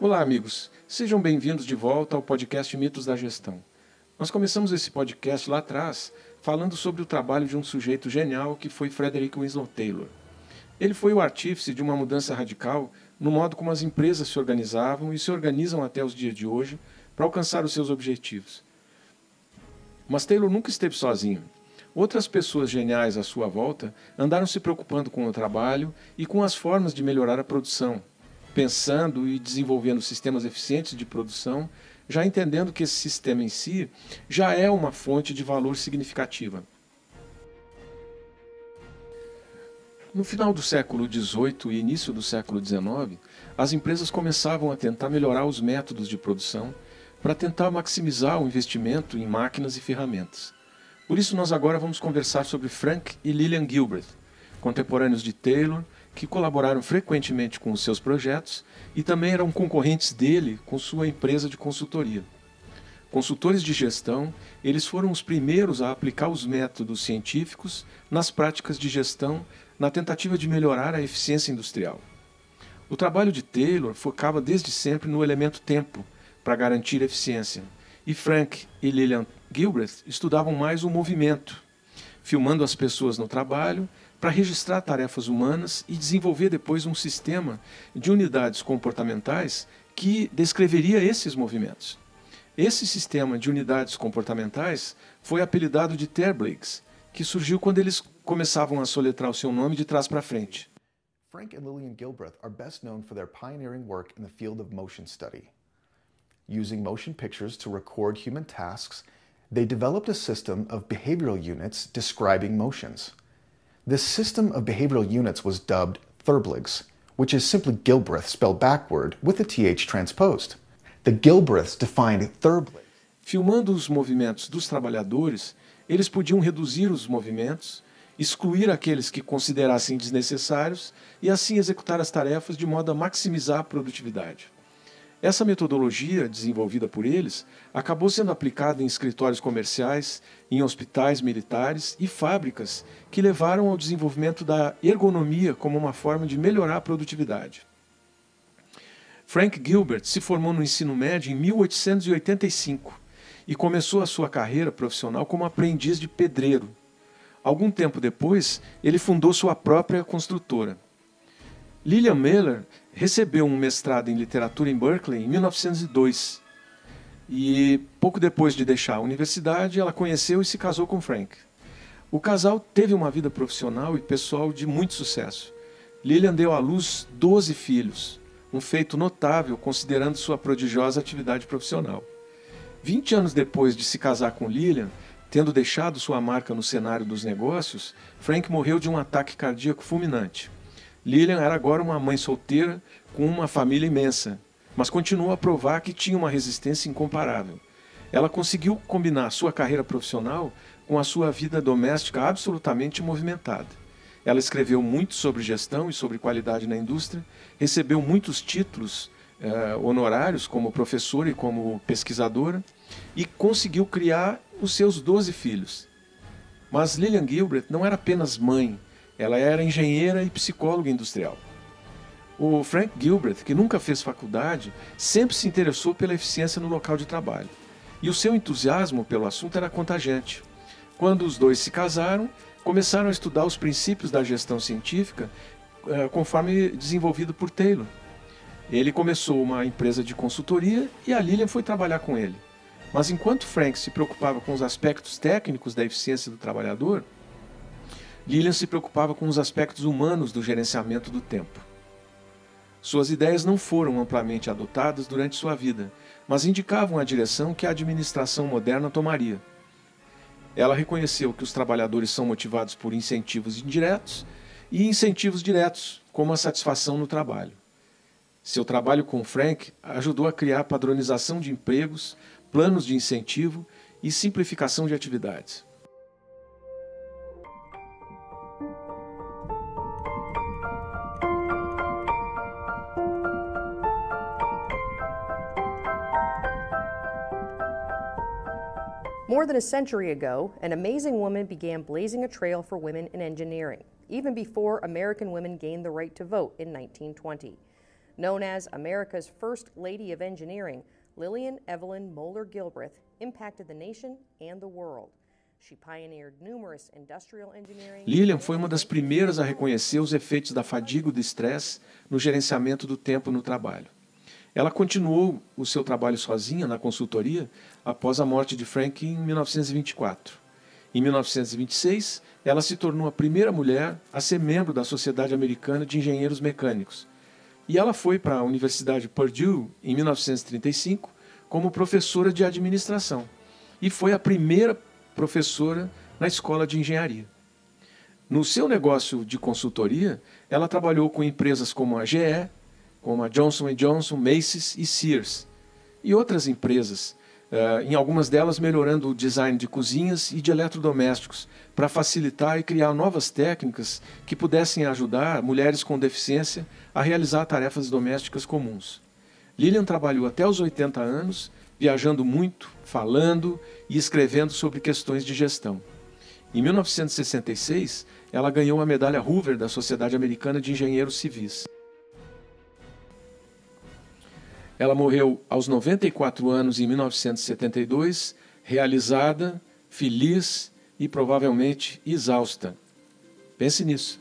Olá, amigos. Sejam bem-vindos de volta ao podcast Mitos da Gestão. Nós começamos esse podcast lá atrás falando sobre o trabalho de um sujeito genial que foi Frederick Winslow Taylor. Ele foi o artífice de uma mudança radical no modo como as empresas se organizavam e se organizam até os dias de hoje para alcançar os seus objetivos. Mas Taylor nunca esteve sozinho. Outras pessoas geniais à sua volta andaram se preocupando com o trabalho e com as formas de melhorar a produção, pensando e desenvolvendo sistemas eficientes de produção, já entendendo que esse sistema em si já é uma fonte de valor significativa. No final do século XVIII e início do século XIX, as empresas começavam a tentar melhorar os métodos de produção para tentar maximizar o investimento em máquinas e ferramentas. Por isso, nós agora vamos conversar sobre Frank e Lillian Gilbert, contemporâneos de Taylor, que colaboraram frequentemente com os seus projetos e também eram concorrentes dele com sua empresa de consultoria. Consultores de gestão, eles foram os primeiros a aplicar os métodos científicos nas práticas de gestão na tentativa de melhorar a eficiência industrial. O trabalho de Taylor focava desde sempre no elemento tempo para garantir eficiência, e Frank e Lillian Gilbert estudavam mais o movimento, filmando as pessoas no trabalho para registrar tarefas humanas e desenvolver depois um sistema de unidades comportamentais que descreveria esses movimentos. Esse sistema de unidades comportamentais foi apelidado de Terbligs, que surgiu quando eles começavam a soletrar o seu nome de trás para frente. Frank and Lillian Gilbreth are best known for their pioneering work in the field of motion study. Using motion pictures to record human tasks, they developed a system of behavioral units describing motions. This system of behavioral units was dubbed Thurbligs, which is simply Gilbreth spelled backward with a TH transposed. The Gilbreths defined Thurbligs. Filmando os movimentos dos trabalhadores, eles podiam reduzir os movimentos, excluir aqueles que considerassem desnecessários e assim executar as tarefas de modo a maximizar a produtividade. Essa metodologia, desenvolvida por eles, acabou sendo aplicada em escritórios comerciais, em hospitais militares e fábricas, que levaram ao desenvolvimento da ergonomia como uma forma de melhorar a produtividade. Frank Gilbert se formou no ensino médio em 1885 e começou a sua carreira profissional como aprendiz de pedreiro. Algum tempo depois, ele fundou sua própria construtora. Lillian Miller recebeu um mestrado em literatura em Berkeley em 1902. E pouco depois de deixar a universidade, ela conheceu e se casou com Frank. O casal teve uma vida profissional e pessoal de muito sucesso. Lillian deu à luz 12 filhos, um feito notável considerando sua prodigiosa atividade profissional. 20 anos depois de se casar com Lillian, tendo deixado sua marca no cenário dos negócios, Frank morreu de um ataque cardíaco fulminante. Lilian era agora uma mãe solteira com uma família imensa, mas continuou a provar que tinha uma resistência incomparável. Ela conseguiu combinar sua carreira profissional com a sua vida doméstica absolutamente movimentada. Ela escreveu muito sobre gestão e sobre qualidade na indústria, recebeu muitos títulos eh, honorários como professora e como pesquisadora e conseguiu criar os seus 12 filhos. Mas Lillian Gilbert não era apenas mãe, ela era engenheira e psicóloga industrial. O Frank Gilbert, que nunca fez faculdade, sempre se interessou pela eficiência no local de trabalho. E o seu entusiasmo pelo assunto era contagiante. Quando os dois se casaram, começaram a estudar os princípios da gestão científica eh, conforme desenvolvido por Taylor. Ele começou uma empresa de consultoria e a Lilian foi trabalhar com ele. Mas enquanto Frank se preocupava com os aspectos técnicos da eficiência do trabalhador, Lillian se preocupava com os aspectos humanos do gerenciamento do tempo. Suas ideias não foram amplamente adotadas durante sua vida, mas indicavam a direção que a administração moderna tomaria. Ela reconheceu que os trabalhadores são motivados por incentivos indiretos e incentivos diretos, como a satisfação no trabalho. Seu trabalho com Frank ajudou a criar padronização de empregos, planos de incentivo e simplificação de atividades. More than a century ago, an amazing woman began blazing a trail for women in engineering, even before American women gained the right to vote in 1920. Known as America's First Lady of Engineering, Lillian Evelyn Moeller Gilbreth impacted the nation and the world. She pioneered numerous industrial engineering. Lillian foi uma das primeiras a reconhecer os efeitos da fadiga e do estresse no gerenciamento do tempo no trabalho. Ela continuou o seu trabalho sozinha na consultoria após a morte de Frank em 1924. Em 1926, ela se tornou a primeira mulher a ser membro da Sociedade Americana de Engenheiros Mecânicos. E ela foi para a Universidade Purdue em 1935 como professora de administração. E foi a primeira professora na escola de engenharia. No seu negócio de consultoria, ela trabalhou com empresas como a GE, como a Johnson Johnson, Macy's e Sears, e outras empresas, uh, em algumas delas melhorando o design de cozinhas e de eletrodomésticos, para facilitar e criar novas técnicas que pudessem ajudar mulheres com deficiência a realizar tarefas domésticas comuns. Lilian trabalhou até os 80 anos, viajando muito, falando e escrevendo sobre questões de gestão. Em 1966, ela ganhou a medalha Hoover da Sociedade Americana de Engenheiros Civis. Ela morreu aos 94 anos em 1972, realizada, feliz e provavelmente exausta. Pense nisso.